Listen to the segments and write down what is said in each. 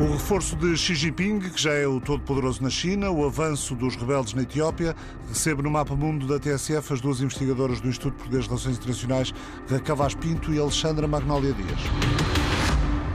O reforço de Xi Jinping, que já é o todo-poderoso na China, o avanço dos rebeldes na Etiópia, recebe no mapa mundo da TSF as duas investigadoras do Instituto Português de Relações Internacionais, Raquel Pinto e Alexandra Magnólia Dias.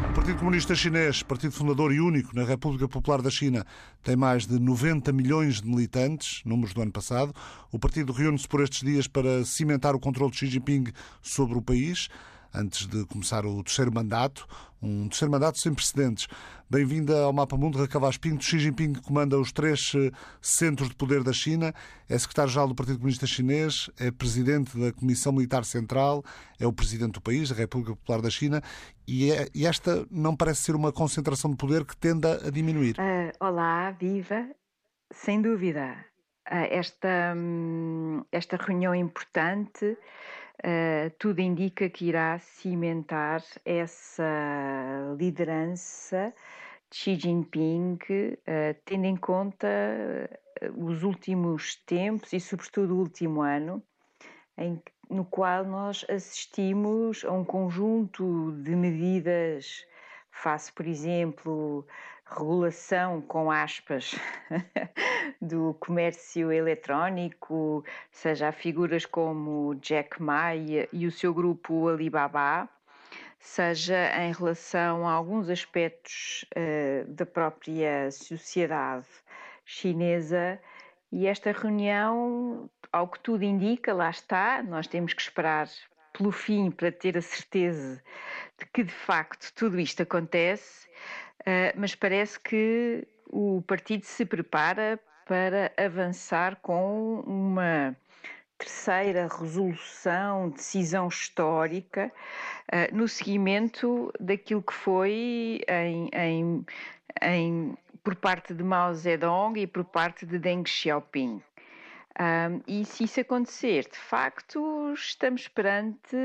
O Partido Comunista Chinês, partido fundador e único na República Popular da China, tem mais de 90 milhões de militantes, números do ano passado. O partido reúne-se por estes dias para cimentar o controle de Xi Jinping sobre o país antes de começar o terceiro mandato, um terceiro mandato sem precedentes. Bem-vinda ao Mapa Mundo, Raquel Vaz Pinto. Xi Jinping comanda os três eh, centros de poder da China, é secretário-geral do Partido Comunista Chinês, é presidente da Comissão Militar Central, é o presidente do país, da República Popular da China, e, é, e esta não parece ser uma concentração de poder que tenda a diminuir. Uh, olá, viva! Sem dúvida, uh, esta, um, esta reunião importante Uh, tudo indica que irá cimentar essa liderança de Xi Jinping, uh, tendo em conta uh, os últimos tempos e, sobretudo, o último ano, em, no qual nós assistimos a um conjunto de medidas face, por exemplo, regulação com aspas do comércio eletrónico, seja figuras como Jack Ma e o seu grupo Alibaba, seja em relação a alguns aspectos uh, da própria sociedade chinesa. E esta reunião, ao que tudo indica, lá está, nós temos que esperar pelo fim para ter a certeza de que de facto tudo isto acontece, uh, mas parece que o partido se prepara para avançar com uma terceira resolução, decisão histórica, uh, no seguimento daquilo que foi em, em, em, por parte de Mao Zedong e por parte de Deng Xiaoping. Um, e se isso acontecer, de facto, estamos perante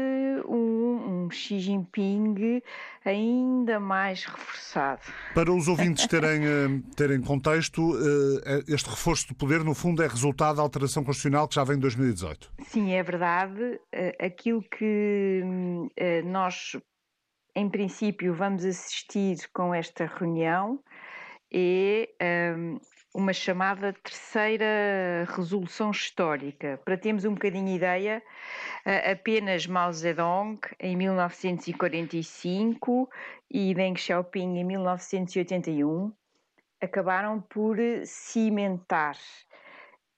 um, um, Xi Jinping ainda mais reforçado. Para os ouvintes terem, eh, terem contexto, eh, este reforço do poder, no fundo, é resultado da alteração constitucional que já vem de 2018. Sim, é verdade. Eh, aquilo que nós, em princípio, vamos assistir com esta reunião é uma chamada terceira resolução histórica. Para termos um bocadinho ideia, apenas Mao Zedong em 1945 e Deng Xiaoping em 1981 acabaram por cimentar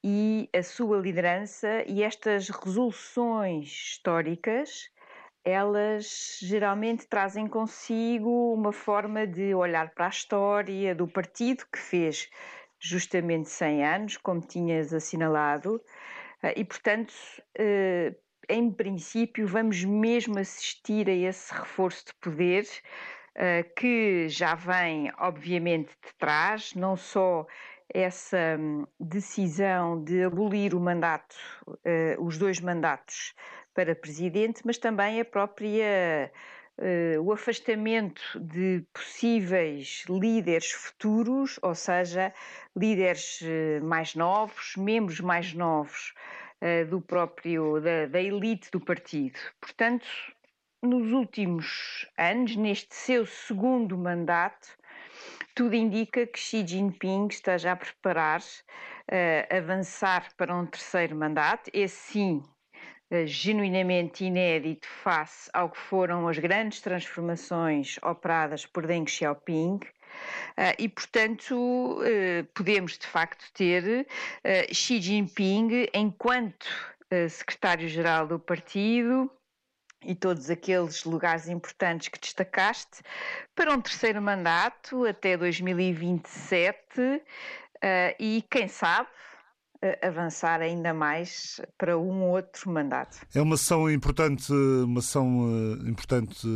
e a sua liderança e estas resoluções históricas elas geralmente trazem consigo uma forma de olhar para a história do partido que fez justamente 100 anos, como tinhas assinalado, eh, e portanto, eh, em princípio, vamos mesmo assistir a esse reforço de poder eh, que já vem, obviamente, de trás, não só essa hum, decisão de abolir o mandato, os dois mandatos para presidente, mas também a própria uh, o afastamento de possíveis líderes futuros, ou seja, líderes uh, mais novos, membros mais novos uh, do próprio da, da elite do partido. Portanto, nos últimos anos, neste seu segundo mandato, tudo indica que Xi Jinping esteja a preparar, uh, avançar para um terceiro mandato, esse sim eh, genuinamente inédito face ao que foram as grandes transformações operadas por Deng Xiaoping. Uh, e, portanto, uh, podemos de facto ter Xi Jinping enquanto secretário-geral do partido e todos aqueles lugares importantes que destacaste para um terceiro mandato até 2027 e, quem sabe, avançar ainda mais para um outro mandato. É uma ação importante, uma ação eh, importante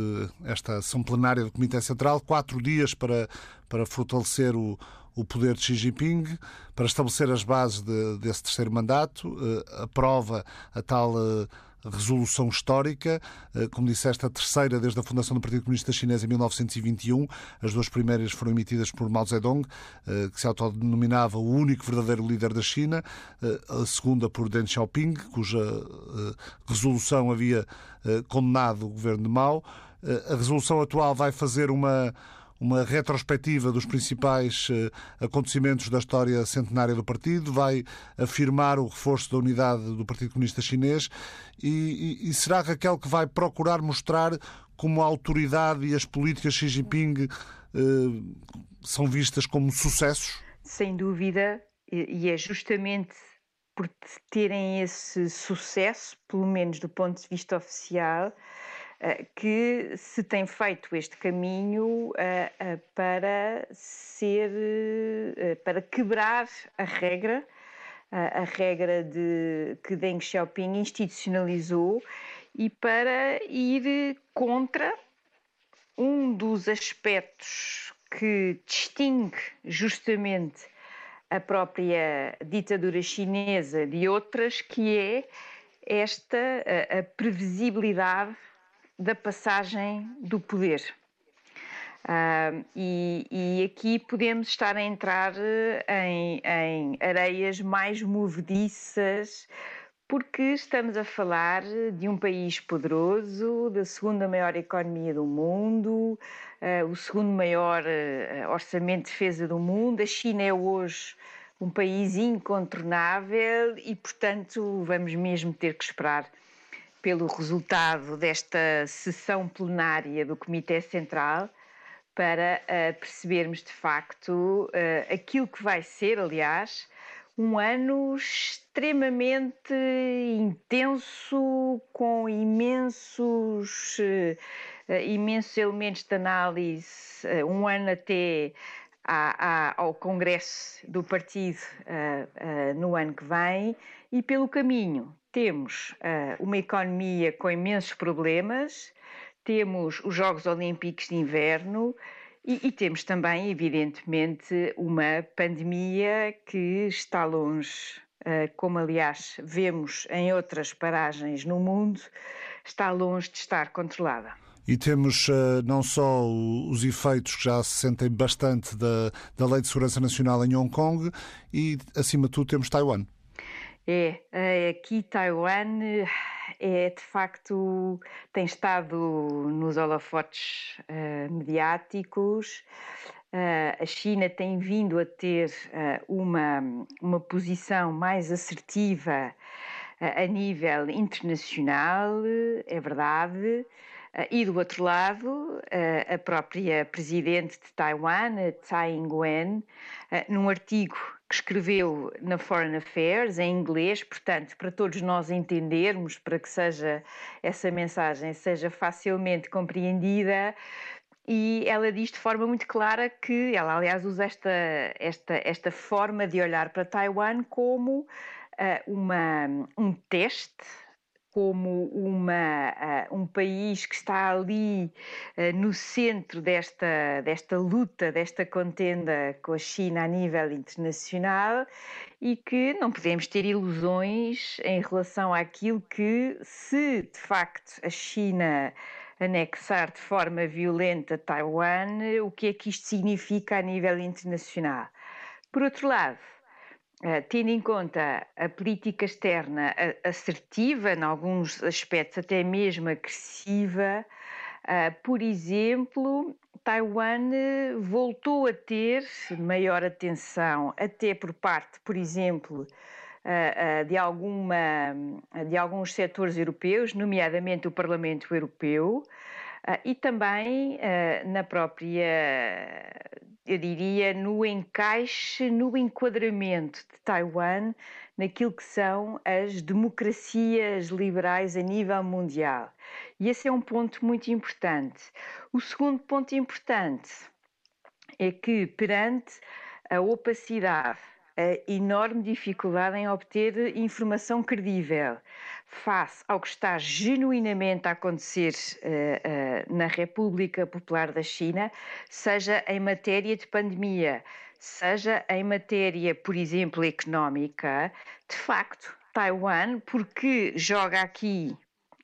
esta ação plenária do Comitê Central, quatro dias para, para fortalecer o, o poder de Xi Jinping, para estabelecer as bases de, desse terceiro mandato, eh, aprova a tal eh, resolução histórica, eh, como disseste, a terceira desde a fundação do Partido Comunista Chinês em 1921. As duas primeiras foram emitidas por Mao Zedong, eh, que se autodenominava o único verdadeiro líder da China, eh, a segunda por Deng Xiaoping, cuja resolução havia condenado o governo de Mao. A resolução atual vai fazer uma uma retrospectiva dos principais uh, acontecimentos da história centenária do partido, vai afirmar o reforço da unidade do Partido Comunista Chinês e, e, e será Raquel que vai procurar mostrar como a autoridade e as políticas Xi Jinping uh, são vistas como sucessos? Sem dúvida, e é justamente por terem esse sucesso, pelo menos do ponto de vista oficial, eh, que se tem feito este caminho eh, eh, para ser, para quebrar a regra, a regra de que Deng Xiaoping institucionalizou e para ir contra um dos aspectos que distingue justamente a própria ditadura chinesa de outras, que é esta a previsibilidade da passagem do poder. Uh, e, e, aqui podemos estar a entrar em, em areias mais movediças, porque estamos a falar de um país poderoso, da segunda maior economia do mundo, uh, o segundo maior uh, orçamento de defesa do mundo. A China é hoje um país incontornável e, portanto, vamos mesmo ter que esperar pelo resultado desta sessão plenária do Comitê Central para uh, percebermos de facto aquilo que vai ser, aliás, um ano extremamente intenso, com imensos, uh, imensos elementos de análise, uh, um ano até à, à, ao Congresso do Partido uh, no ano que vem, e pelo caminho temos uma economia com imensos problemas, temos os Jogos Olímpicos de Inverno, e, e, temos também, evidentemente, uma pandemia que está longe, uh, como aliás vemos em outras paragens no mundo, está longe de estar controlada. E temos uh, não só os efeitos que já se sentem bastante da, da Lei de Segurança Nacional em Hong Kong, e acima de tudo temos Taiwan. É, eh, aqui Taiwan é de facto tem estado nos holofotes uh, mediáticos. Uh, a China tem vindo a ter uh, uma, uma posição mais assertiva a nível internacional, é verdade. E do outro lado, a própria presidente de Taiwan, Tsai Ing-wen, num artigo que escreveu na Foreign Affairs em inglês, portanto, para todos nós entendermos, para que seja essa mensagem seja facilmente compreendida. E ela diz de forma muito clara que ela, aliás, usa esta, esta, esta forma de olhar para Taiwan como uh, uma, um teste como uma, uh, um país que está ali uh, no centro desta, desta luta, desta contenda com a China a nível internacional e que não podemos ter ilusões em relação àquilo que, se de facto a China anexar de forma violenta Taiwan, o que é que isto significa a nível internacional. Por outro lado, Uh, tendo em conta a política externa assertiva, em alguns aspectos até mesmo agressiva, uh, por exemplo, Taiwan eh, voltou a ter maior atenção, até por parte, por exemplo, de, alguma, de alguns setores europeus, nomeadamente o Parlamento Europeu, e também na própria eu diria, no encaixe, no enquadramento de Taiwan naquilo que são as democracias liberais a nível mundial. E esse é um ponto muito importante. O segundo ponto importante é que, perante a opacidade, a enorme dificuldade em obter informação credível face ao que está genuinamente a acontecer uh, uh, na República Popular da China, seja em matéria de pandemia, seja em matéria, por exemplo, económica, de facto, Taiwan, porque joga aqui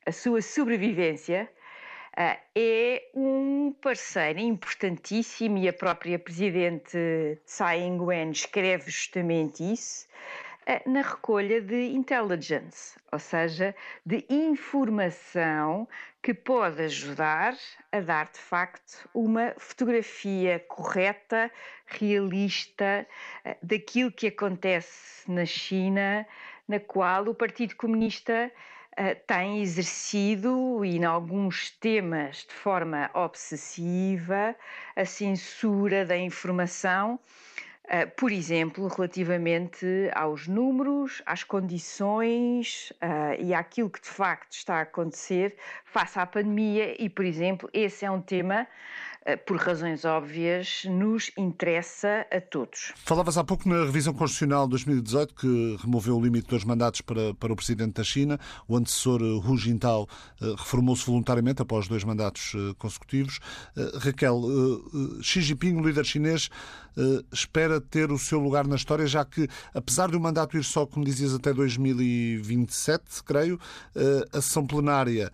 a sua sobrevivência, uh, é um parceiro importantíssimo e a própria Presidente Tsai Ing-wen escreve justamente isso, na recolha de intelligence, ou seja, de informação que pode ajudar a dar de facto uma fotografia correta, realista eh, daquilo que acontece na China, na qual o Partido Comunista uh, tem exercido, e em alguns temas de forma obsessiva, a censura da informação por exemplo, relativamente aos números, às condições uh, e àquilo que de facto está a acontecer face à pandemia, e, por exemplo, esse é um tema eh, por razões óbvias, nos interessa a todos. Falavas há pouco na revisão constitucional de 2018 que removeu o limite dos mandatos para, para o presidente da China. O antecessor eh, Hu Jintao eh, reformou-se voluntariamente após dois mandatos consecutivos. Raquel, Xi Jinping, o líder chinês, espera ter o seu lugar na história, já que, apesar do mandato ir só, como dizias, até 2027, creio, a sessão plenária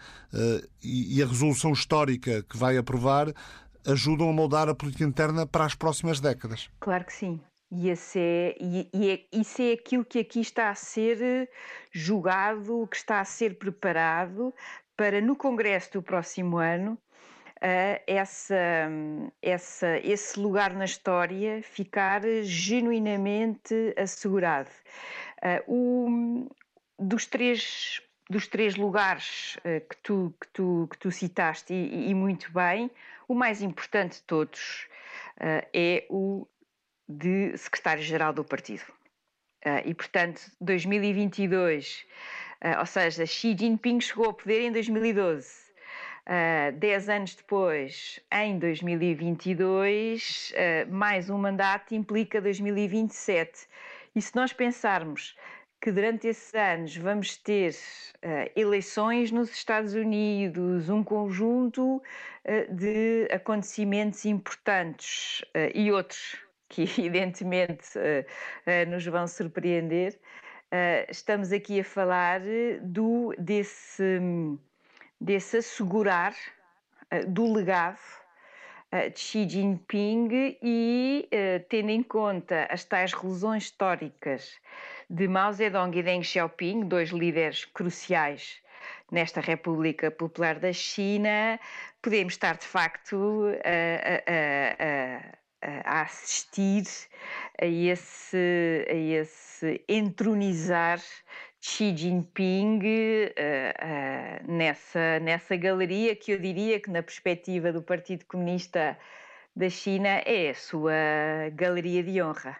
e a resolução histórica que vai aprovar ajudam a moldar a política interna para as próximas décadas. Claro que sim. E, esse é, e, e é, isso é aquilo que aqui está a ser eh, julgado, que está a ser preparado para no Congresso do próximo ano uh, essa, essa, esse lugar na história ficar genuinamente assegurado. Uh, o, dos três dos três lugares uh, que, tu, que, tu, que tu citaste e, e muito bem, o mais importante de todos uh, é o de secretário-geral do partido. Uh, e, portanto, 2022, uh, ou seja, Xi Jinping chegou ao poder em 2012. Uh, dez anos depois, em 2022, uh, mais um mandato implica 2027. E se nós pensarmos que durante esses anos vamos ter uh, eleições nos Estados Unidos, um conjunto uh, de acontecimentos importantes uh, e outros que evidentemente nos vão surpreender. estamos aqui a falar do, desse, desse assegurar do legado de Xi Jinping e tendo em conta as tais lesões históricas de Mao Zedong e Deng Xiaoping, dois líderes cruciais nesta República Popular da China, podemos estar de facto a, a, a, a assistir a esse, a esse entronizar Xi Jinping uh, uh, nessa, nessa galeria que eu diria que, na perspectiva do Partido Comunista da China, é a sua galeria de honra.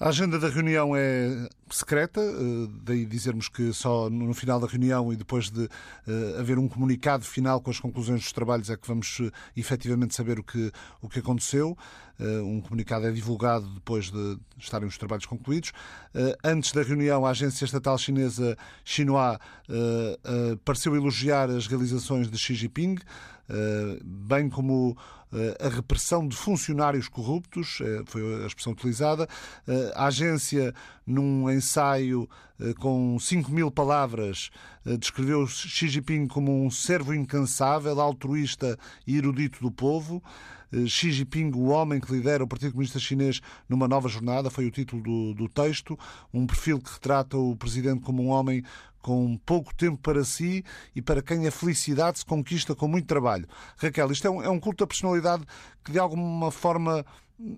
A agenda da reunião é secreta, eh, daí dizermos que só no final da reunião e depois de eh, haver um comunicado final com as conclusões dos trabalhos é que vamos eh, efetivamente saber o que, o que aconteceu. Um comunicado é divulgado depois de estarem os trabalhos concluídos. Antes da reunião, a agência estatal chinesa Xinhua pareceu elogiar as realizações de Xi Jinping, bem como eh, a repressão de funcionários corruptos, eh, foi a expressão utilizada. Eh, a agência, num ensaio com 5 mil palavras, descreveu Xi Jinping como um servo incansável, altruísta e erudito do povo. Xi Jinping, o homem que lidera o Partido Comunista Chinês numa nova jornada, foi o título do, do texto. Um perfil que retrata o presidente como um homem com pouco tempo para si e para quem a felicidade se conquista com muito trabalho. Raquel, isto é um, é um culto da personalidade que de alguma forma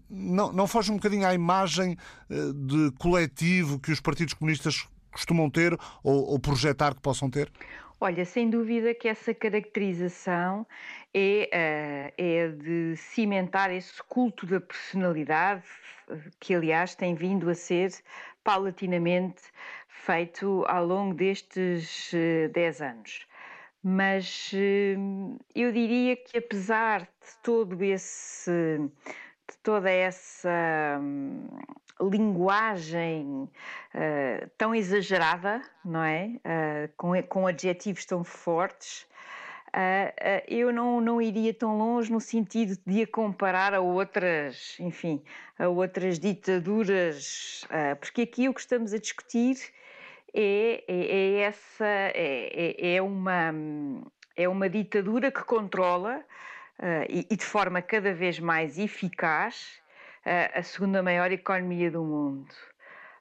não, não foge um bocadinho à imagem eh, de coletivo que os partidos comunistas costumam ter ou, ou projetar que possam ter? Olha, sem dúvida que essa caracterização é, uh, é de cimentar esse culto da personalidade, que aliás tem vindo a ser paulatinamente feito ao longo destes 10 uh, anos. Mas uh, eu diria que apesar de todo esse de toda essa hum, linguagem uh, tão exagerada, não é? Uh, com, com adjetivos tão fortes, uh, eu não, não iria tão longe no sentido de a comparar a outras, enfim, a outras ditaduras, porque aqui o que estamos a discutir é, é, é essa, é, é, é uma, é uma ditadura que controla e, e de forma cada vez mais eficaz a segunda maior economia do mundo.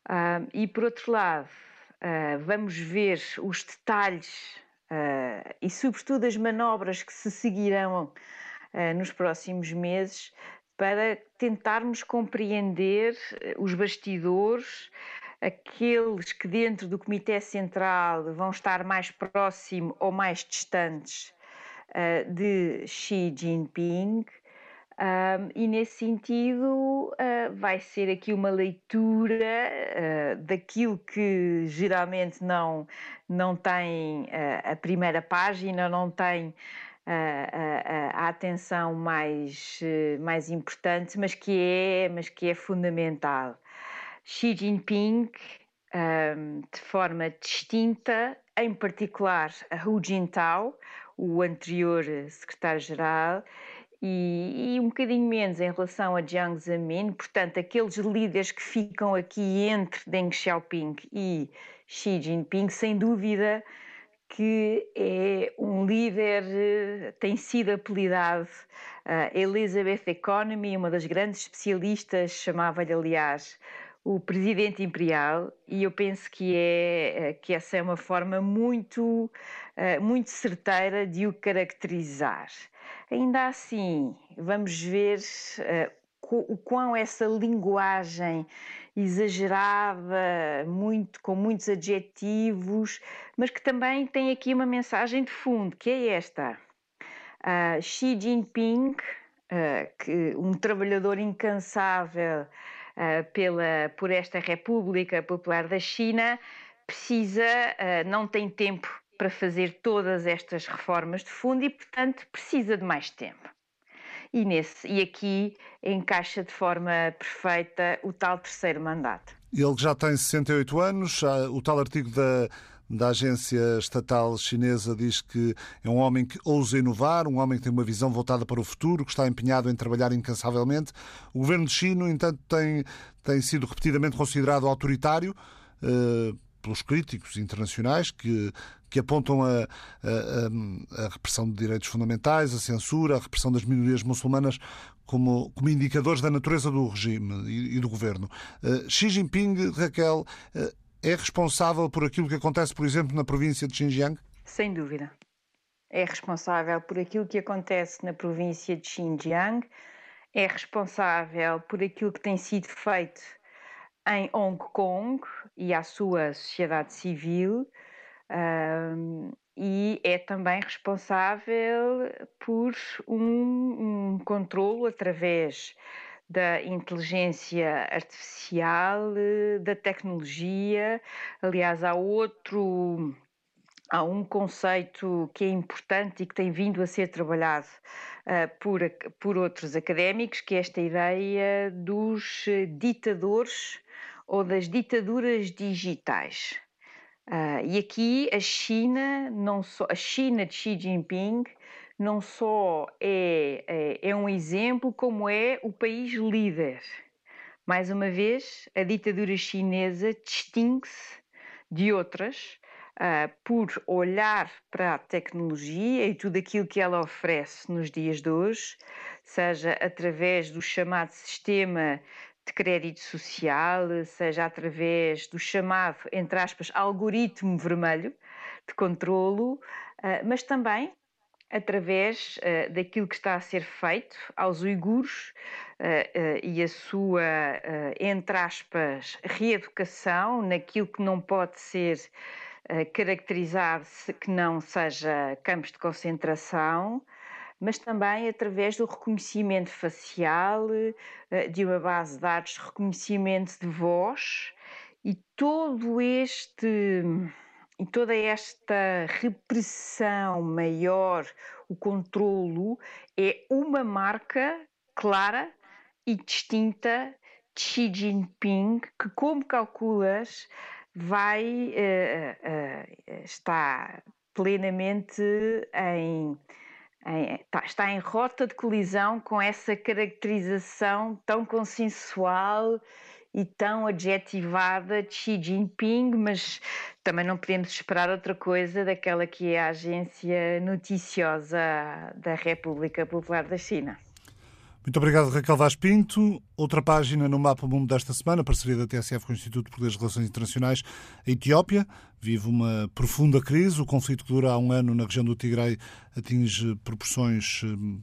Uh, e por outro lado, uh, vamos ver os detalhes uh, e, sobretudo, as manobras que se seguirão nos próximos meses para tentarmos compreender os bastidores, aqueles que dentro do Comitê Central vão estar mais próximo ou mais distantes de Xi Jinping um, e nesse sentido, uh, vai ser aqui uma leitura uh, daquilo que geralmente não, não tem uh, a primeira página, não tem a, atenção mais, mais importante, mas que é, mas que é fundamental. Xi Jinping, um, de forma distinta, em particular a Hu Jintao, o anterior secretário-geral, e, e, um bocadinho menos em relação a Jiang Zemin, portanto, aqueles líderes que ficam aqui entre Deng Xiaoping e Xi Jinping, sem dúvida que é um líder, tem sido apelidado uh, Elizabeth Economy, uma das grandes especialistas, chamava-lhe, aliás, o presidente imperial, e eu penso que, é, que essa é uma forma muito, uh, muito certeira de o caracterizar. Ainda assim, vamos ver uh, o quão essa linguagem exagerada, muito, com muitos adjetivos, mas que também tem aqui uma mensagem de fundo, que é esta. Uh, Xi Jinping, uh, que, um trabalhador incansável uh, pela, por esta República Popular da China, precisa, não tem tempo para fazer todas estas reformas de fundo e, portanto, precisa de mais tempo. E, nesse, e aqui encaixa de forma perfeita o tal terceiro mandato. Ele já tem 68 anos, o tal artigo da, da agência estatal chinesa diz que é um homem que ousa inovar, um homem que tem uma visão voltada para o futuro, que está empenhado em trabalhar incansavelmente. O governo de China, no entanto, tem, tem sido repetidamente considerado autoritário. Uh, pelos críticos internacionais que, que apontam a, a, a, repressão de direitos fundamentais, a censura, a repressão das minorias muçulmanas como, como indicadores da natureza do regime e, e do governo. Uh, Xi Jinping, Raquel, uh, é responsável por aquilo que acontece, por exemplo, na província de Xinjiang? Sem dúvida. É responsável por aquilo que acontece na província de Xinjiang, é responsável por aquilo que tem sido feito em Hong Kong e à sua sociedade civil um, e é também responsável por um, um controlo através da inteligência artificial, da tecnologia. Aliás, há outro há um conceito que é importante e que tem vindo a ser trabalhado uh, por, por outros académicos, que é esta ideia dos ditadores ou das ditaduras digitais. Uh, e aqui a China, não só, a China de Xi Jinping, não só é, é, é um exemplo, como é o país líder. Mais uma vez, a ditadura chinesa distingue-se de outras uh, por olhar para a tecnologia e tudo aquilo que ela oferece nos dias de hoje, seja através do chamado sistema de crédito social, seja através do chamado, entre aspas, algoritmo vermelho de controlo, eh, mas também através eh, daquilo que está a ser feito aos uigures eh, e a sua, entre aspas, reeducação naquilo que não pode ser caracterizado que não seja campos de concentração, mas também através do reconhecimento facial, eh, de uma base de dados de reconhecimento de voz e todo este e toda esta repressão maior, o controlo, é uma marca clara e distinta de Xi Jinping, que, como calculas, vai uh, uh, está plenamente em está em rota de colisão com essa caracterização tão consensual e tão adjetivada de Xi Jinping, mas também não podemos esperar outra coisa daquela que é a agência noticiosa da República Popular da China. Muito obrigado, Raquel Vaz Pinto. Outra página no Mapa Mundo desta semana, parceria da TSF com o Instituto de Poderes Relações Internacionais. A Etiópia vive uma profunda crise. O conflito que dura há um ano na região do Tigray atinge proporções hum,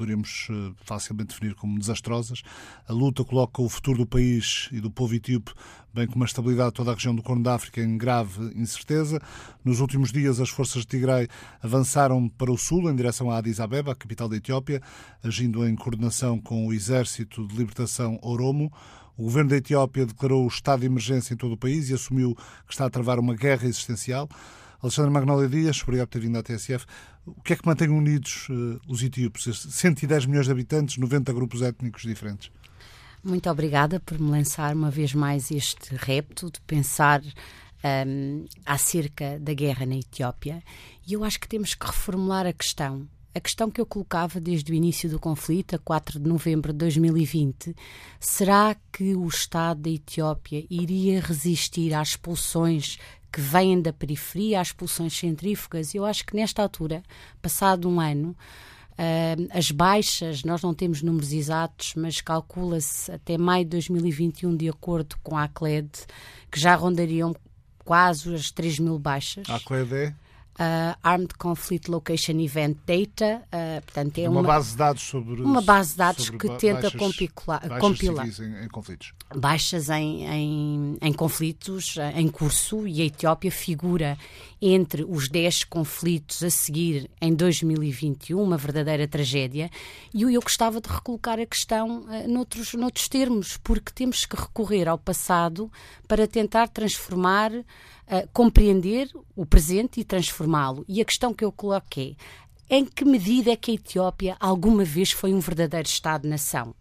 poderíamos eh, facilmente definir como desastrosas. A luta coloca o futuro do país e do povo etíope, bem como a estabilidade de toda a região do Corno da África, em grave incerteza. Nos últimos dias, as forças de Tigray avançaram para o sul, em direção a Addis Abeba, a capital da Etiópia, agindo em coordenação com o Exército de Libertação Oromo. O governo da Etiópia declarou o estado de emergência em todo o país e assumiu que está a travar uma guerra existencial. Alexandre Magnólia Dias, obrigado por ter vindo à TSF. O que é que mantém unidos uh, os etíopes? 110 milhões de habitantes, 90 grupos étnicos diferentes. Muito obrigada por me lançar uma vez mais este repto de pensar um, acerca da guerra na Etiópia. E eu acho que temos que reformular a questão. A questão que eu colocava desde o início do conflito, a 4 de novembro de 2020, será que o Estado da Etiópia iria resistir às expulsões que vêm da periferia, às expulsões centrífugas. Eu acho que nesta altura, passado um ano, Uh, as baixas, nós não temos números exatos, mas calcula-se até maio de 2021, de acordo com a ACLED, que já rondariam quase as 3 mil baixas. A ACLED é? Uh, Armed Conflict Location Event Data, uh, portanto é uma, uma, base de dados sobre uma base de dados que tenta baixas, compilar, baixas compilar em, em, conflitos. baixas em, em, em, conflitos em curso e a Etiópia figura entre os 10 conflitos a seguir em 2021, uma verdadeira tragédia. E eu gostava de recolocar a questão uh, noutros, noutros termos, porque temos que recorrer ao passado para tentar transformar uh, compreender o presente e transformá-lo. E a questão que eu coloquei é em que medida é que a Etiópia alguma vez foi um verdadeiro Estado-nação?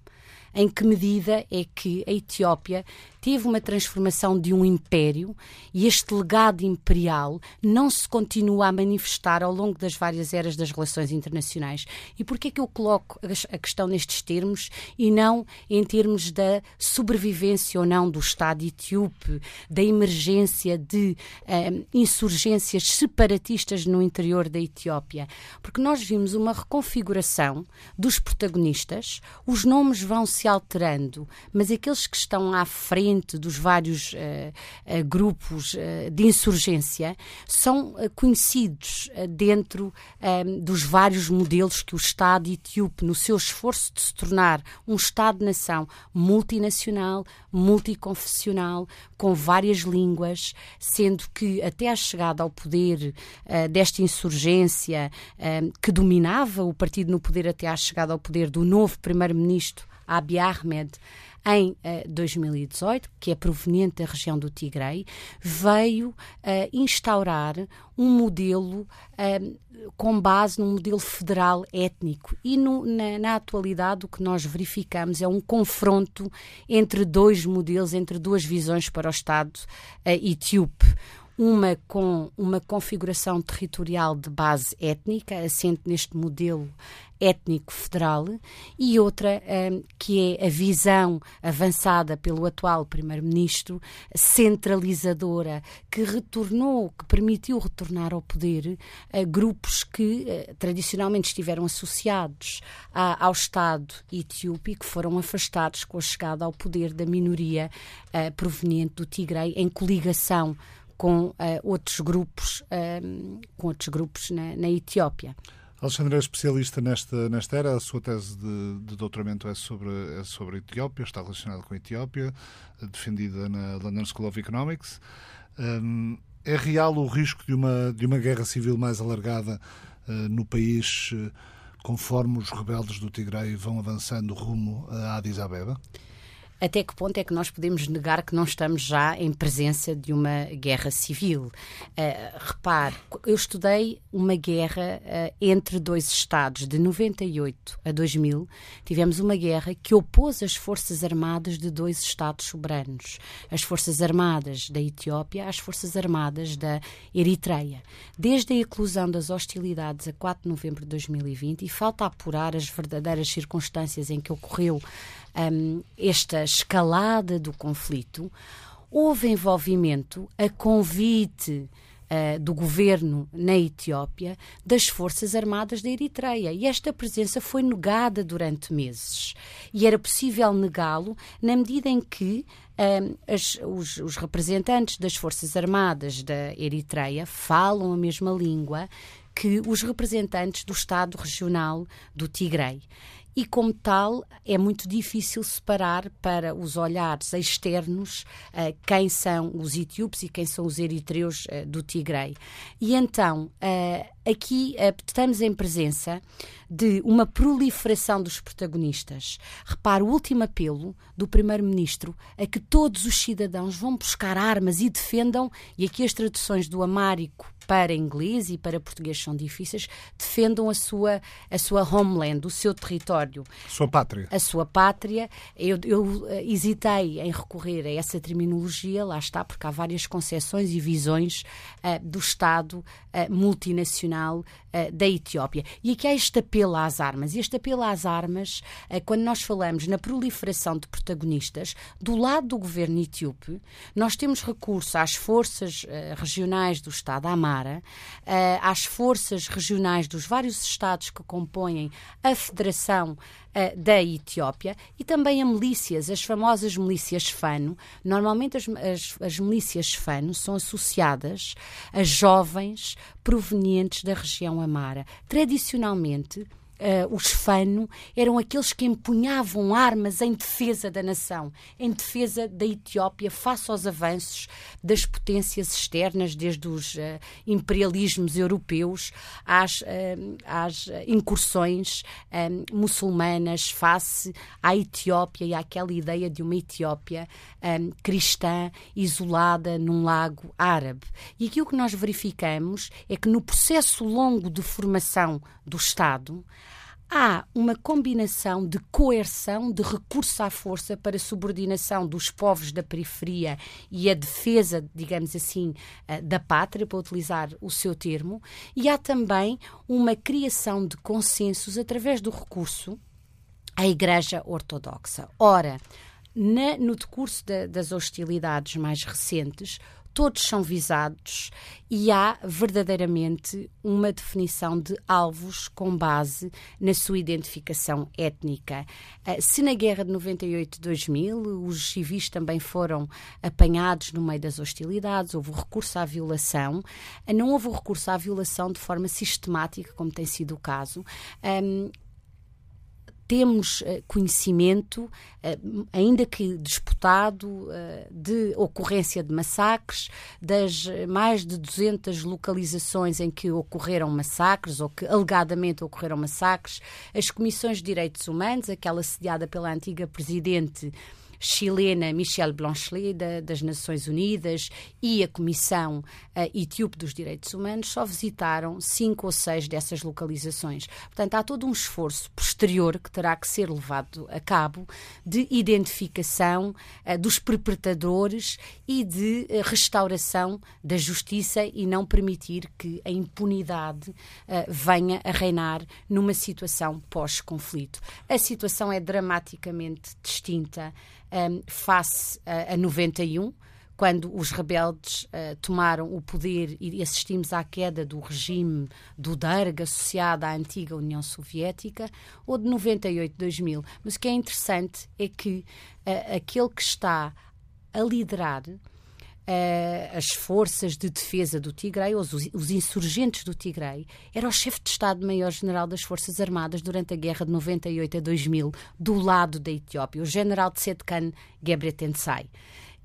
Em que medida é que a Etiópia teve uma transformação de um império e este legado imperial não se continua a manifestar ao longo das várias eras das relações internacionais. E por que é que eu coloco a questão nestes termos e não em termos da sobrevivência ou não do Estado etíope, da emergência de um, insurgências separatistas no interior da Etiópia? Porque nós vimos uma reconfiguração dos protagonistas, os nomes vão se alterando, mas aqueles que estão à frente dos vários uh, grupos uh, de insurgência são conhecidos dentro dos vários modelos que o Estado etíope, no seu esforço de se tornar um Estado-nação multinacional, multiconfessional, com várias línguas, sendo que até a chegada ao poder desta insurgência que dominava o partido no poder até à chegada ao poder do novo primeiro-ministro Abiy Ahmed, em uh, eh, 2018, que é proveniente da região do Tigray, veio uh, instaurar um modelo uh, com base num modelo federal étnico. E no, na, na, atualidade o que nós verificamos é um confronto entre dois modelos, entre duas visões para o Estado etíope uma com uma configuração territorial de base étnica, assente neste modelo étnico federal, e outra um, que é a visão avançada pelo atual primeiro-ministro, centralizadora, que retornou, que permitiu retornar ao poder grupos que uh, tradicionalmente estiveram associados a, ao Estado etíope que foram afastados com a chegada ao poder da minoria uh, proveniente do Tigray em coligação com uh, outros grupos, uh, com outros grupos na, na Etiópia. Alexandre é especialista nesta, nesta era. A sua tese de, de doutoramento é sobre, é sobre a Etiópia, está relacionada com a Etiópia, defendida na London School of Economics. Um, é real o risco de uma, de uma guerra civil mais alargada uh, no país, uh, conforme os rebeldes do Tigray vão avançando rumo a Addis Abeba? Até que ponto é que nós podemos negar que não estamos já em presença de uma guerra civil? Uh, repare, eu estudei uma guerra uh, entre dois Estados, de 98 a 2000, tivemos uma guerra que opôs as Forças Armadas de dois Estados soberanos, as Forças Armadas da Etiópia às Forças Armadas da Eritreia. Desde a eclosão das hostilidades a 4 de novembro de 2020, e falta apurar as verdadeiras circunstâncias em que ocorreu um, esta escalada do conflito, houve envolvimento a convite uh, do governo na Etiópia das Forças Armadas da Eritreia. E esta presença foi negada durante meses. E era possível negá-lo na medida em que as, os, os, representantes das Forças Armadas da Eritreia falam a mesma língua que os representantes do Estado Regional do Tigray e, como tal, é muito difícil separar para os olhares externos uh, quem são os etíopes e quem são os eritreus uh, do Tigray. E então, uh, aqui estamos em presença de uma proliferação dos protagonistas. Repare o último apelo do Primeiro-Ministro a que todos os cidadãos vão buscar armas e defendam, e aqui as traduções do amárico para inglês e para português são difíceis, defendam a sua, a sua homeland, o seu território. A sua pátria. A sua pátria. Eu, eu eh, hesitei em recorrer a essa terminologia, lá está, porque há várias concepções e visões uh, do Estado uh, multinacional final uh, da Etiópia. E aqui há este apelo às armas. E este apelo às armas, quando nós falamos na proliferação de protagonistas, do lado do governo etíope, nós temos recurso às forças regionais do Estado, à MAR, uh, às forças regionais dos vários estados que compõem a Federação uh, da Etiópia e também a milícias, as famosas milícias FANO. Normalmente as, as, as milícias FANO são associadas a jovens provenientes da região Amara. Tradicionalmente, uh, os Fano eram aqueles que empunhavam armas em defesa da nação, em defesa da Etiópia face aos avanços das potências externas, desde os uh, imperialismos europeus às, uh, às incursões muçulmanas face à Etiópia e àquela ideia de uma Etiópia cristã isolada num lago árabe. E aqui o que nós verificamos é que no processo longo de formação do Estado, há uma combinação de coerção, de recurso à força para a subordinação dos povos da periferia e a defesa, digamos assim, eh, da pátria, para utilizar o seu termo, e há também uma criação de consensos através do recurso à Igreja Ortodoxa. Ora, na, no decurso de, das hostilidades mais recentes, todos são visados e há verdadeiramente uma definição de alvos com base na sua identificação étnica. Eh, se na guerra de 98-2000 os civis também foram apanhados no meio das hostilidades, houve recurso à violação, eh, não houve recurso à violação de forma sistemática, como tem sido o caso temos uh, conhecimento, uh, ainda que disputado, uh, de ocorrência de massacres, das mais de 200 localizações em que ocorreram massacres ou que alegadamente ocorreram massacres, as comissões de direitos humanos, aquela sediada pela antiga presidente chilena Michelle Blanchet, da, das Nações Unidas, e a Comissão uh, Etíope dos Direitos Humanos só visitaram cinco ou seis dessas localizações. Portanto, há todo um esforço posterior que terá que ser levado a cabo de identificação uh, dos perpetradores e de uh, restauração da justiça e não permitir que a impunidade venha a reinar numa situação pós-conflito. A situação é dramaticamente distinta um, face a, a 91 quando os rebeldes uh, tomaram o poder e assistimos à queda do regime do Derg associado à antiga União Soviética, ou de 98, 2000. Mas o que é interessante é que uh, aquele que está a liderar uh, as forças de defesa do Tigray, os, os insurgentes do Tigray, era o chefe de Estado-Maior-General das Forças Armadas durante a guerra de 98 a 2000, do lado da Etiópia, o general Tsetkan Gebretensai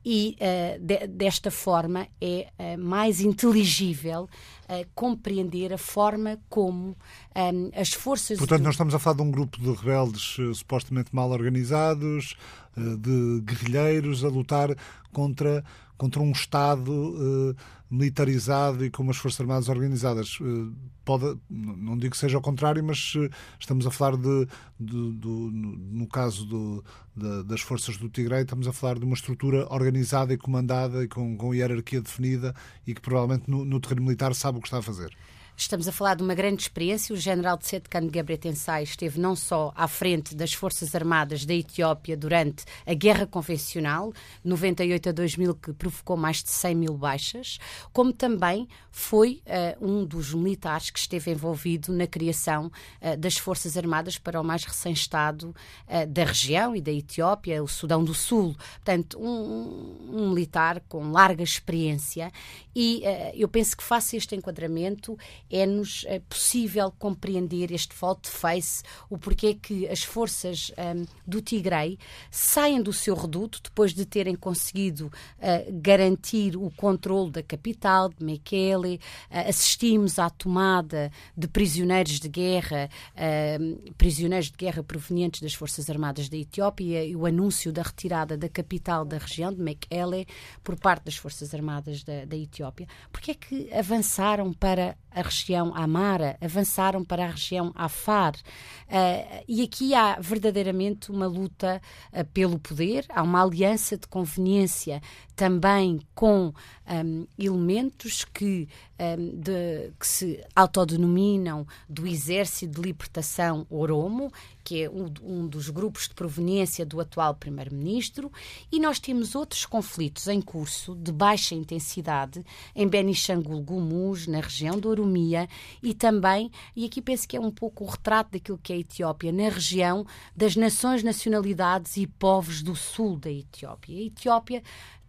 e uh, de, desta forma é uh, mais inteligível uh, compreender a forma como um, as forças. Portanto, do... nós estamos a falar de um grupo de rebeldes supostamente mal organizados, de guerrilheiros a lutar contra contra um Estado uh, militarizado e com umas Forças Armadas organizadas. Uh, pode, não digo que seja ao contrário, mas uh, estamos a falar de, de, de no, caso do, de, das Forças do Tigray, estamos a falar de uma estrutura organizada e comandada e com, com hierarquia definida e que provavelmente no, no terreno militar sabe o que está a fazer. Estamos a falar de uma grande experiência. O general de Setkan Gebretensai esteve não só à frente das Forças Armadas da Etiópia durante a Guerra Convencional, 98 a 2000, que provocou mais de 100 mil baixas, como também foi uh, um dos militares que esteve envolvido na criação uh, das Forças Armadas para o mais recém-Estado uh, da região e da Etiópia, o Sudão do Sul. Portanto, um, um militar com larga experiência e eu penso que faça este enquadramento é-nos é possível compreender este volte-face, o porquê que as forças um, do Tigray saem do seu reduto depois de terem conseguido uh, garantir o controle da capital, de Mekele, uh, assistimos à tomada de prisioneiros de guerra, uh, prisioneiros de guerra provenientes das Forças Armadas da Etiópia e o anúncio da retirada da capital da região, de Mekele, por parte das Forças Armadas da, da Etiópia. Porquê é que avançaram para a região Amara, avançaram para a região Afar. Uh, e aqui há verdadeiramente uma luta uh, pelo poder, há uma aliança de conveniência também com um, elementos que, um, de, que se autodenominam do Exército de Libertação Oromo, que é um, um dos grupos de proveniência do atual Primeiro-Ministro, e nós temos outros conflitos em curso de baixa intensidade em Benishangul Gumuz, na região de Oromia, e também, e aqui penso que é um pouco o retrato daquilo que é a Etiópia, na região das nações, nacionalidades e povos do sul da Etiópia. A Etiópia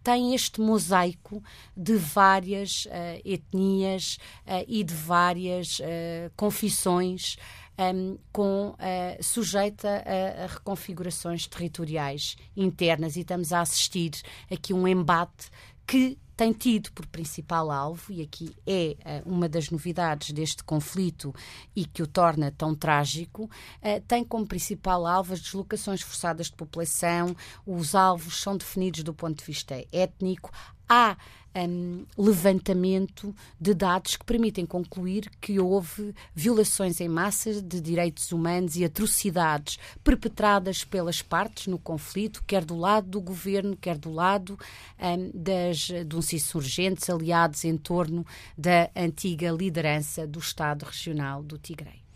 tem este mosaico de várias uh, etnias uh, e de várias uh, confissões um, com, sujeita a, a, reconfigurações territoriais internas. E estamos a assistir aqui um embate que tem tido por principal alvo, e aqui é uh, uma das novidades deste conflito e que o torna tão trágico, uh, tem como principal alvo as deslocações forçadas de população, os alvos são definidos do ponto de vista étnico, há um, levantamento de dados que permitem concluir que houve violações em massa de direitos humanos e atrocidades perpetradas pelas partes no conflito, quer do lado do governo, quer do lado um, das, de uns insurgentes aliados em torno da antiga liderança do Estado Regional do Tigray.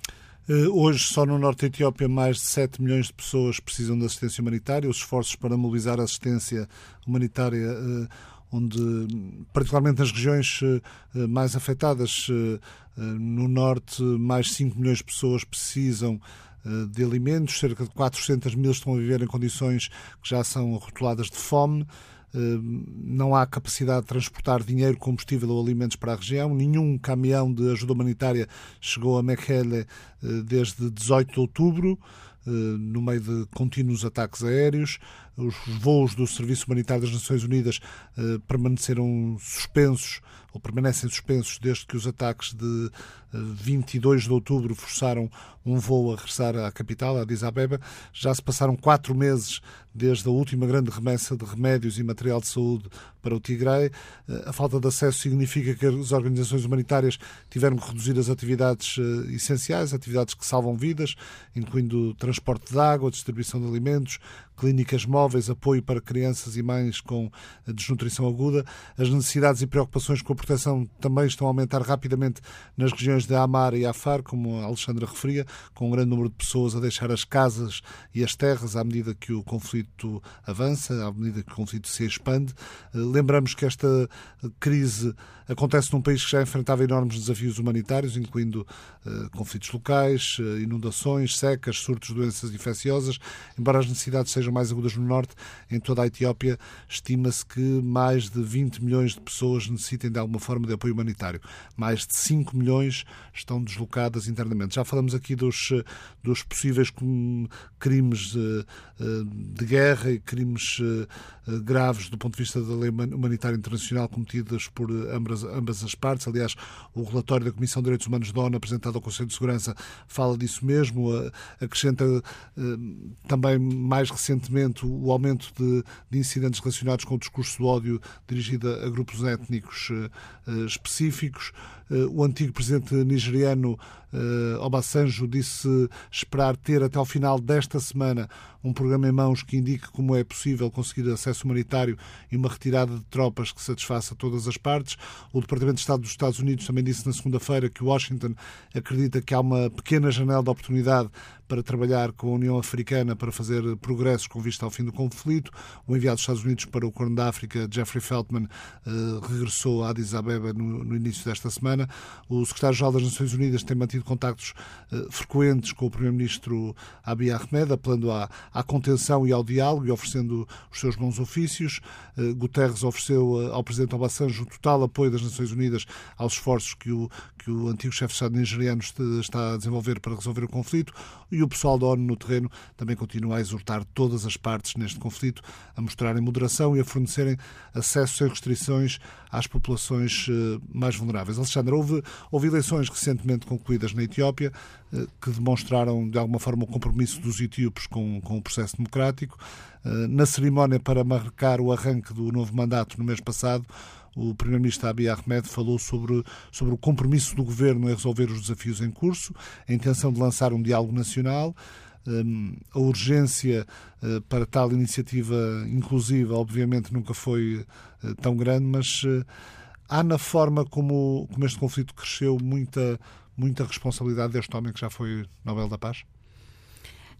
Eh, hoje, só no norte da Etiópia, mais de 7 milhões de pessoas precisam de assistência humanitária. Os esforços para mobilizar assistência humanitária eh, onde, particularmente nas regiões eh, mais afetadas, eh, eh, no norte, mais 5 milhões de pessoas precisam de alimentos, cerca de 400 mil estão a viver em condições que já são rotuladas de fome. Não há capacidade de transportar dinheiro, combustível ou alimentos para a região. Nenhum caminhão de ajuda humanitária chegou a Mekele desde 18 de outubro, no meio de contínuos ataques aéreos. Os voos do Serviço Humanitário das Nações Unidas eh, permaneceram suspensos ou permanecem suspensos desde que os ataques de 22 eh, de outubro forçaram um voo a regressar à capital, a Addis Abeba. Já se passaram quatro meses desde a última grande remessa de remédios e material de saúde para o Tigray. Eh, a falta de acesso significa que as organizações humanitárias tiveram que reduzir as atividades eh, essenciais, atividades que salvam vidas, incluindo transporte de água, distribuição de alimentos, clínicas móveis, apoio para crianças e mães com desnutrição aguda. As necessidades e preocupações com a proteção também estão a aumentar rapidamente nas regiões de Amar e Afar, como a Alexandra referia, com um grande número de pessoas a deixar as casas e as terras à medida que o conflito avança, à medida que o conflito se expande. Eh, lembramos que esta crise acontece num país que já enfrentava enormes desafios humanitários, incluindo uh, conflitos locais, uh, inundações, secas, surtos de doenças infecciosas. Embora as necessidades sejam mais agudas no norte, em toda a Etiópia estima-se que mais de 20 milhões de pessoas necessitem de alguma forma de apoio humanitário. Mais de 5 milhões estão deslocadas internamente. Já falamos aqui dos, eh, dos possíveis crimes de, de guerra e crimes graves do ponto de vista da lei humanitária internacional cometidos por ambas ambas, as partes. Aliás, o relatório da Comissão de Direitos Humanos da ONU, apresentado ao Conselho de Segurança, fala disso mesmo. Acrescenta também mais recente recentemente o aumento de, de, incidentes relacionados com o discurso de ódio dirigido a grupos étnicos específicos. Uh, o antigo presidente nigeriano uh, Obasanjo disse esperar ter até ao final desta semana um programa em mãos que indique como é possível conseguir acesso humanitário e uma retirada de tropas que satisfaça todas as partes. O Departamento de Estado dos Estados Unidos também disse na segunda-feira que Washington acredita que há uma pequena janela de oportunidade para trabalhar com a União Africana para fazer progressos com vista ao fim do conflito. O enviado dos Estados Unidos para o Corno da África, Jeffrey Feltman, eh, regressou a Addis Abeba no início desta semana. O secretário-geral das Nações Unidas tem mantido contactos eh, frequentes com o primeiro-ministro Abiy Ahmed, apelando à, à contenção e ao diálogo e oferecendo os seus bons ofícios. Eh, Guterres ofereceu ao presidente Obasanjo o total apoio das Nações Unidas aos esforços que o, que o antigo chefe de Estado nigeriano está a desenvolver para resolver o conflito. E o pessoal da ONU no terreno também continua a exortar todas as partes neste conflito a mostrarem moderação e a fornecerem acesso sem restrições às populações eh, mais vulneráveis. Alexandre, houve, houve eleições recentemente concluídas na Etiópia eh, que demonstraram de alguma forma o compromisso dos etíopes com, com o processo democrático. Eh, na cerimónia para marcar o arranque do novo mandato no mês passado, o Primeiro-Ministro Abiy Ahmed falou sobre, sobre o compromisso do governo em resolver os desafios em curso, a intenção de lançar um diálogo nacional, hum, a urgência eh, para tal iniciativa inclusiva, obviamente, nunca foi tão grande, mas há na forma como, como este conflito cresceu muita, muita responsabilidade deste homem que já foi Nobel da Paz?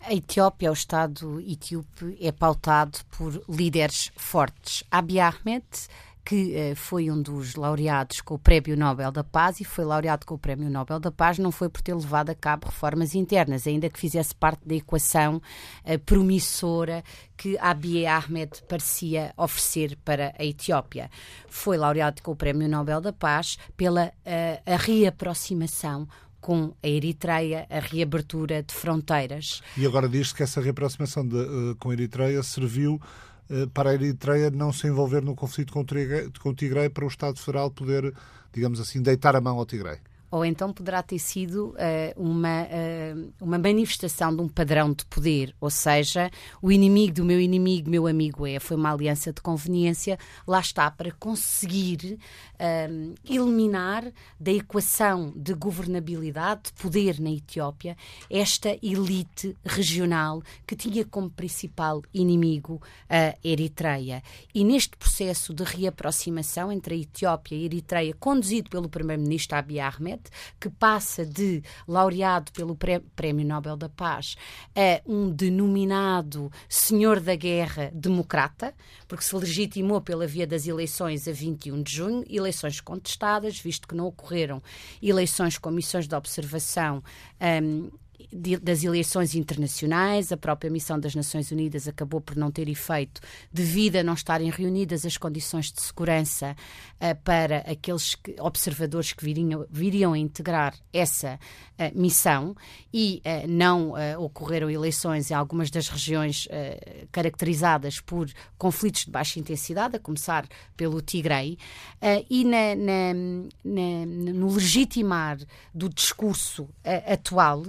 A Etiópia, o Estado etíope, é pautado por líderes fortes. Abiy Ahmed que eh, foi um dos laureados com o Prémio Nobel da Paz e foi laureado com o Prémio Nobel da Paz não foi por ter levado a cabo reformas internas, ainda que fizesse parte da equação eh, promissora que Abiy Ahmed parecia oferecer para a Etiópia. Foi laureado com o Prémio Nobel da Paz pela eh, a reaproximação com a Eritreia, a reabertura de fronteiras. E agora diz-se que essa reaproximação de, uh, com a Eritreia serviu para a Eritreia não se envolver no conflito com o Tigre para o Estado Federal poder, digamos assim, deitar a mão ao Tigre ou então poderá ter sido uh, uma, uh, uma manifestação de um padrão de poder, ou seja, o inimigo do meu inimigo, meu amigo é. Foi uma aliança de conveniência, lá está, para conseguir uh, eliminar da equação de governabilidade, de poder na Etiópia, esta elite regional que tinha como principal inimigo a Eritreia. E neste processo de reaproximação entre a Etiópia e a Eritreia, conduzido pelo primeiro-ministro Abiy Ahmed, que passa de laureado pelo Prémio Nobel da Paz a um denominado senhor da guerra democrata, porque se legitimou pela via das eleições a 21 de junho, eleições contestadas, visto que não ocorreram eleições com missões de observação um, das eleições internacionais, a própria missão das Nações Unidas acabou por não ter efeito devido a não estarem reunidas as condições de segurança uh, para aqueles que, observadores que viriam, viriam a integrar essa uh, missão e uh, não ocorreram eleições em algumas das regiões caracterizadas por conflitos de baixa intensidade, a começar pelo Tigray, e na, na, na, no legitimar do discurso atual,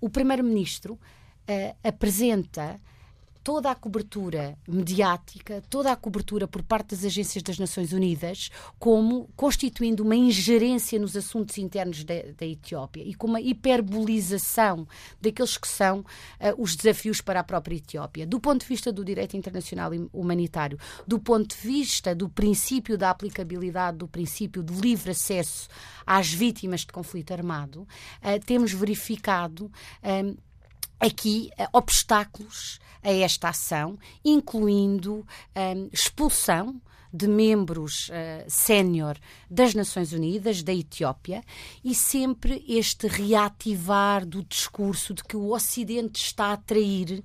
o Primeiro-Ministro uh, apresenta toda a cobertura mediática, toda a cobertura por parte das agências das Nações Unidas, como constituindo uma ingerência nos assuntos internos da, da Etiópia e com uma hiperbolização daqueles que são uh, os desafios para a própria Etiópia. Do ponto de vista do direito internacional humanitário, do ponto de vista do princípio da aplicabilidade do princípio de livre acesso às vítimas de conflito armado, uh, temos verificado. Um, aqui uh, obstáculos a esta ação, incluindo um, expulsão de membros uh, sénior das Nações Unidas, da Etiópia, e sempre este reativar do discurso de que o Ocidente está a trair uh,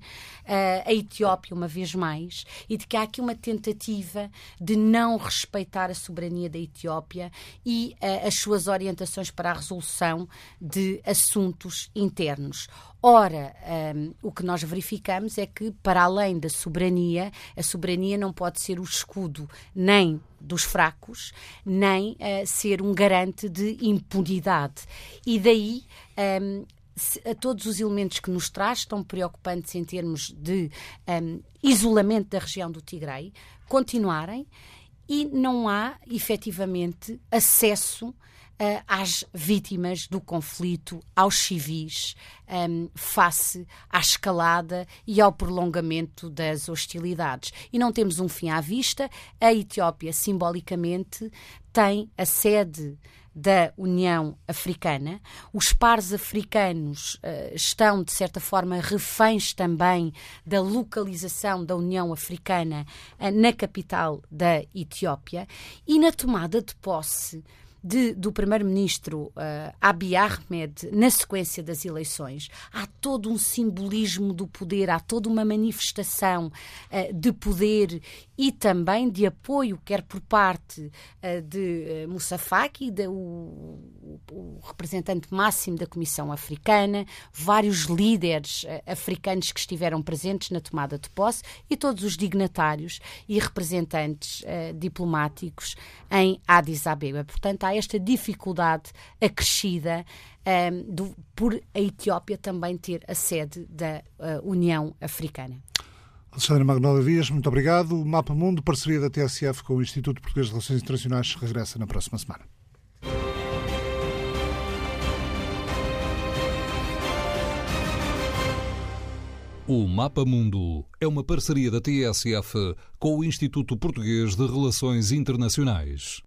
a Etiópia uma vez mais e de que há aqui uma tentativa de não respeitar a soberania da Etiópia e uh, as suas orientações para a resolução de assuntos internos. Ora, um, o que nós verificamos é que, para além da soberania, a soberania não pode ser o escudo nem dos fracos, nem uh, ser um garante de impunidade. E daí um, a todos os elementos que nos traz, tão preocupantes em termos de um, isolamento da região do Tigray, continuarem e não há efetivamente acesso uh, às vítimas do conflito, aos civis, um, face à escalada e ao prolongamento das hostilidades. E não temos um fim à vista. A Etiópia, simbolicamente, tem a sede da União Africana. Os pares africanos uh, estão, de certa forma, reféns também da localização da União Africana uh, na capital da Etiópia e na tomada de posse de, do primeiro-ministro uh, Abiy Ahmed na sequência das eleições, há todo um simbolismo do poder, há toda uma manifestação uh, de poder e também de apoio, quer por parte uh, de uh, Moussa Faki, de, o, o, representante máximo da Comissão Africana, vários líderes africanos que estiveram presentes na tomada de posse e todos os dignatários e representantes diplomáticos em Addis Abeba. Portanto, há esta dificuldade acrescida um, do, por a Etiópia também ter a sede da União Africana. Alexandre Magnólia Dias, muito obrigado. O Mapa Mundo, parceria da TSF com o Instituto Português de Relações Internacionais, regressa na próxima semana. O Mapa Mundo é uma parceria da TSF com o Instituto Português de Relações Internacionais.